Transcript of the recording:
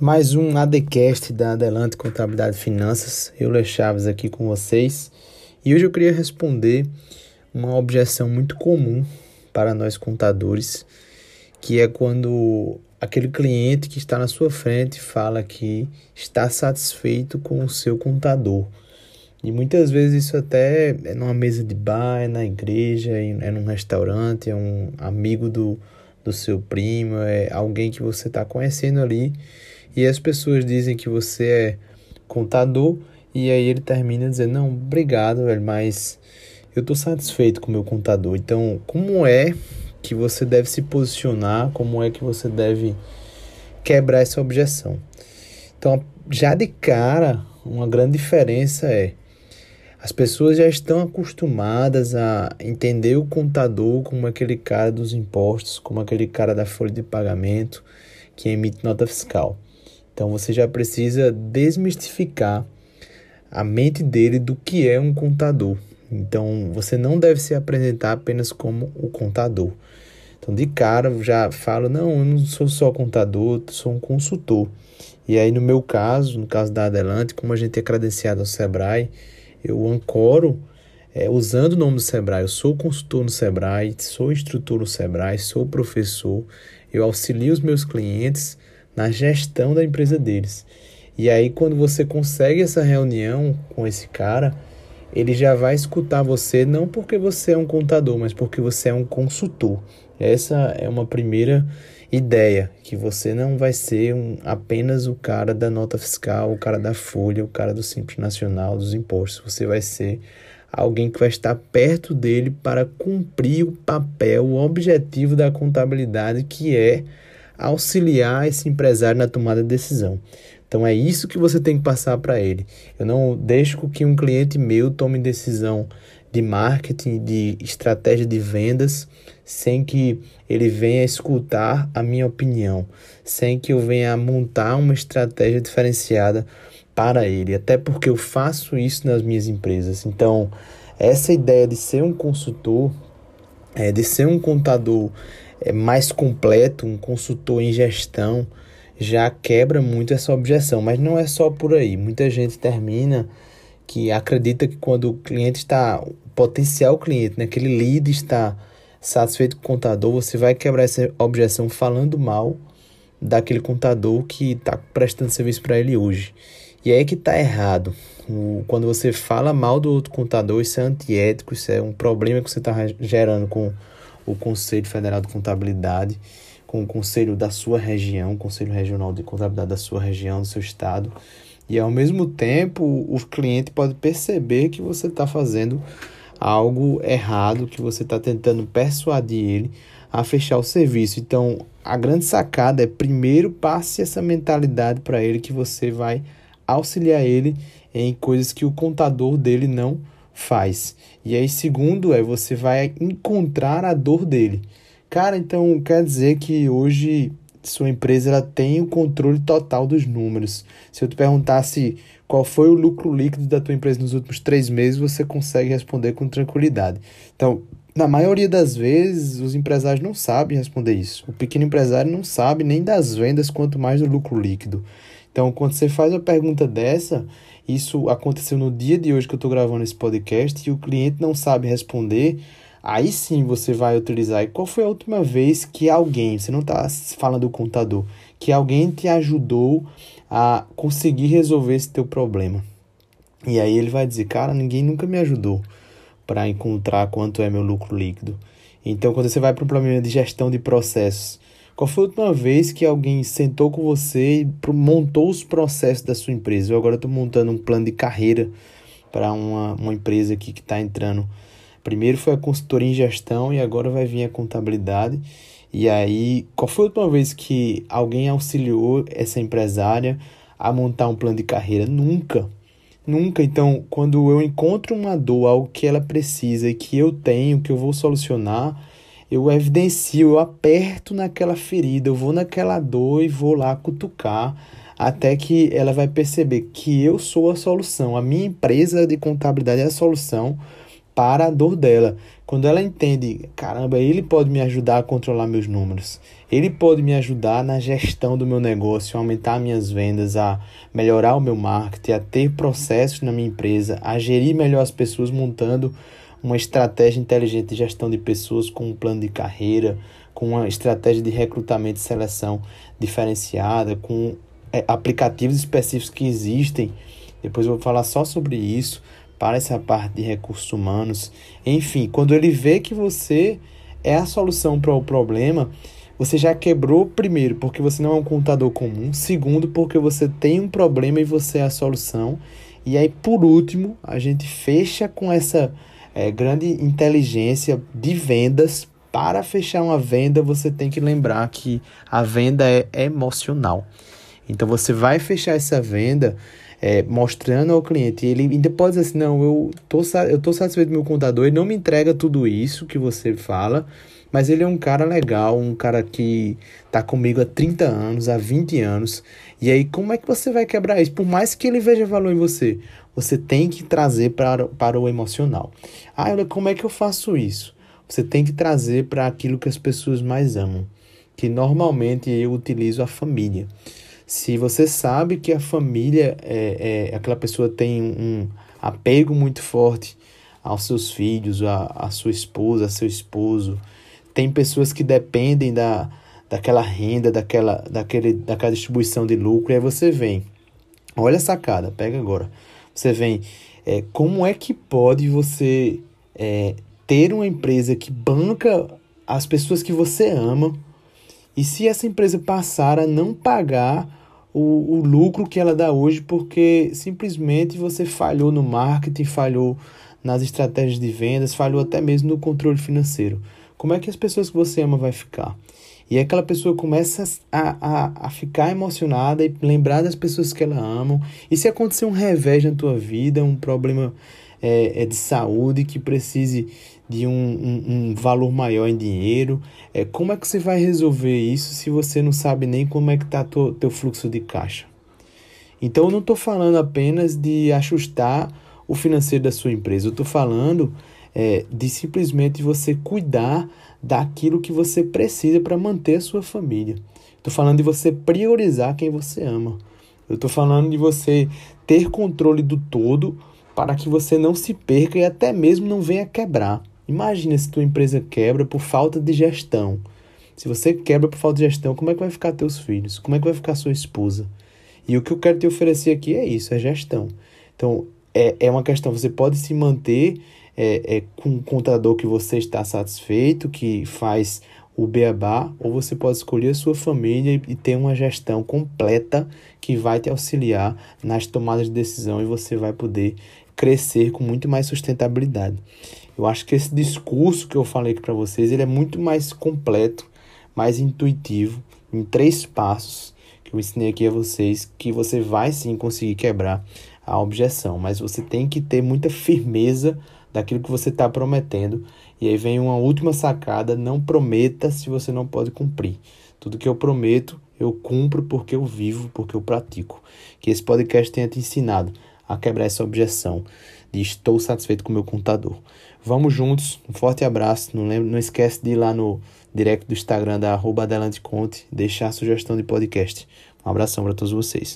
Mais um ADCast da Adelante Contabilidade e Finanças. Eu, Le Chaves, aqui com vocês. E hoje eu queria responder uma objeção muito comum para nós contadores, que é quando aquele cliente que está na sua frente fala que está satisfeito com o seu contador. E muitas vezes isso até é numa mesa de bar, é na igreja, é num restaurante, é um amigo do, do seu primo, é alguém que você está conhecendo ali e as pessoas dizem que você é contador e aí ele termina dizendo: Não, obrigado, velho, mas eu estou satisfeito com o meu contador. Então, como é que você deve se posicionar? Como é que você deve quebrar essa objeção? Então, já de cara, uma grande diferença é as pessoas já estão acostumadas a entender o contador como aquele cara dos impostos, como aquele cara da folha de pagamento que emite nota fiscal. Então você já precisa desmistificar a mente dele do que é um contador. Então você não deve se apresentar apenas como o contador. Então de cara já falo, não, eu não sou só contador, sou um consultor. E aí no meu caso, no caso da Adelante, como a gente é credenciado ao Sebrae, eu ancoro é, usando o nome do Sebrae. Eu sou consultor no Sebrae, sou instrutor no Sebrae, sou professor, eu auxilio os meus clientes na gestão da empresa deles. E aí, quando você consegue essa reunião com esse cara, ele já vai escutar você não porque você é um contador, mas porque você é um consultor. Essa é uma primeira ideia, que você não vai ser um, apenas o cara da nota fiscal, o cara da folha, o cara do Simples Nacional, dos impostos. Você vai ser alguém que vai estar perto dele para cumprir o papel, o objetivo da contabilidade, que é auxiliar esse empresário na tomada de decisão. Então é isso que você tem que passar para ele. Eu não deixo que um cliente meu tome decisão de marketing, de estratégia de vendas, sem que ele venha escutar a minha opinião, sem que eu venha montar uma estratégia diferenciada para ele, até porque eu faço isso nas minhas empresas. Então, essa ideia de ser um consultor, é, de ser um contador mais completo, um consultor em gestão, já quebra muito essa objeção. Mas não é só por aí. Muita gente termina que acredita que quando o cliente está, o potencial cliente, né, aquele lead está satisfeito com o contador, você vai quebrar essa objeção falando mal daquele contador que está prestando serviço para ele hoje. E é aí que está errado. Quando você fala mal do outro contador, isso é antiético, isso é um problema que você está gerando com o Conselho Federal de Contabilidade, com o conselho da sua região, o Conselho Regional de Contabilidade da sua região, do seu estado. E ao mesmo tempo, o cliente pode perceber que você está fazendo algo errado, que você está tentando persuadir ele a fechar o serviço. Então, a grande sacada é primeiro passe essa mentalidade para ele que você vai auxiliar ele em coisas que o contador dele não faz. E aí, segundo, é você vai encontrar a dor dele. Cara, então quer dizer que hoje sua empresa ela tem o controle total dos números. Se eu te perguntasse qual foi o lucro líquido da tua empresa nos últimos três meses, você consegue responder com tranquilidade. Então, na maioria das vezes, os empresários não sabem responder isso. O pequeno empresário não sabe nem das vendas, quanto mais do lucro líquido. Então, quando você faz uma pergunta dessa, isso aconteceu no dia de hoje que eu estou gravando esse podcast e o cliente não sabe responder, aí sim você vai utilizar. E qual foi a última vez que alguém, você não está falando do contador, que alguém te ajudou a conseguir resolver esse teu problema? E aí ele vai dizer, cara, ninguém nunca me ajudou para encontrar quanto é meu lucro líquido. Então, quando você vai para um problema de gestão de processos, qual foi a última vez que alguém sentou com você e montou os processos da sua empresa? Eu agora estou montando um plano de carreira para uma, uma empresa aqui que está entrando. Primeiro foi a consultoria em gestão e agora vai vir a contabilidade. E aí, qual foi a última vez que alguém auxiliou essa empresária a montar um plano de carreira? Nunca. Nunca. Então, quando eu encontro uma dor, algo que ela precisa e que eu tenho, que eu vou solucionar, eu evidencio, eu aperto naquela ferida, eu vou naquela dor e vou lá cutucar até que ela vai perceber que eu sou a solução, a minha empresa de contabilidade é a solução para a dor dela. Quando ela entende, caramba, ele pode me ajudar a controlar meus números. Ele pode me ajudar na gestão do meu negócio, a aumentar minhas vendas, a melhorar o meu marketing, a ter processos na minha empresa, a gerir melhor as pessoas montando uma estratégia inteligente de gestão de pessoas com um plano de carreira, com uma estratégia de recrutamento e seleção diferenciada, com é, aplicativos específicos que existem. Depois eu vou falar só sobre isso para essa parte de recursos humanos. Enfim, quando ele vê que você é a solução para o problema, você já quebrou primeiro porque você não é um contador comum, segundo porque você tem um problema e você é a solução. E aí, por último, a gente fecha com essa é, grande inteligência de vendas. Para fechar uma venda, você tem que lembrar que a venda é emocional. Então você vai fechar essa venda é, mostrando ao cliente, ele ainda pode dizer assim, não, eu tô, eu tô satisfeito com meu contador, ele não me entrega tudo isso que você fala, mas ele é um cara legal, um cara que tá comigo há 30 anos, há 20 anos, e aí como é que você vai quebrar isso? Por mais que ele veja valor em você, você tem que trazer para, para o emocional. Ah, como é que eu faço isso? Você tem que trazer para aquilo que as pessoas mais amam, que normalmente eu utilizo a família. Se você sabe que a família, é, é aquela pessoa tem um apego muito forte aos seus filhos, a, a sua esposa, a seu esposo, tem pessoas que dependem da, daquela renda, daquela, daquele, daquela distribuição de lucro, e aí você vem. Olha a sacada, pega agora. Você vem, é, como é que pode você é, ter uma empresa que banca as pessoas que você ama, e se essa empresa passar a não pagar o, o lucro que ela dá hoje, porque simplesmente você falhou no marketing, falhou nas estratégias de vendas, falhou até mesmo no controle financeiro. Como é que as pessoas que você ama vai ficar? E aquela pessoa começa a, a, a ficar emocionada e lembrar das pessoas que ela ama. E se acontecer um revés na tua vida, um problema é, é de saúde que precise de um, um, um, valor maior em dinheiro. É, como é que você vai resolver isso se você não sabe nem como é que está o teu fluxo de caixa? Então, eu não estou falando apenas de ajustar o financeiro da sua empresa, eu estou falando é, de simplesmente você cuidar daquilo que você precisa para manter a sua família. Estou falando de você priorizar quem você ama. Eu estou falando de você ter controle do todo para que você não se perca e até mesmo não venha quebrar. Imagina se tua empresa quebra por falta de gestão. Se você quebra por falta de gestão, como é que vai ficar teus filhos? Como é que vai ficar sua esposa? E o que eu quero te oferecer aqui é isso, é gestão. Então, é, é uma questão, você pode se manter é, é, com um contador que você está satisfeito, que faz o beabá, ou você pode escolher a sua família e, ter uma gestão completa que vai te auxiliar nas tomadas de decisão e você vai poder crescer com muito mais sustentabilidade. Eu acho que esse discurso que eu falei aqui para vocês, ele é muito mais completo, mais intuitivo, em três passos que eu ensinei aqui a vocês, que você vai sim conseguir quebrar a objeção, mas você tem que ter muita firmeza daquilo que você está prometendo. E aí vem uma última sacada: não prometa se você não pode cumprir. Tudo que eu prometo, eu cumpro porque eu vivo, porque eu pratico. Que esse podcast tenha te ensinado a quebrar essa objeção de estou satisfeito com o meu contador. Vamos juntos, um forte abraço. Não, lembra, não esquece de ir lá no direct do Instagram da Adelante Conte, deixar a sugestão de podcast. Um abração para todos vocês.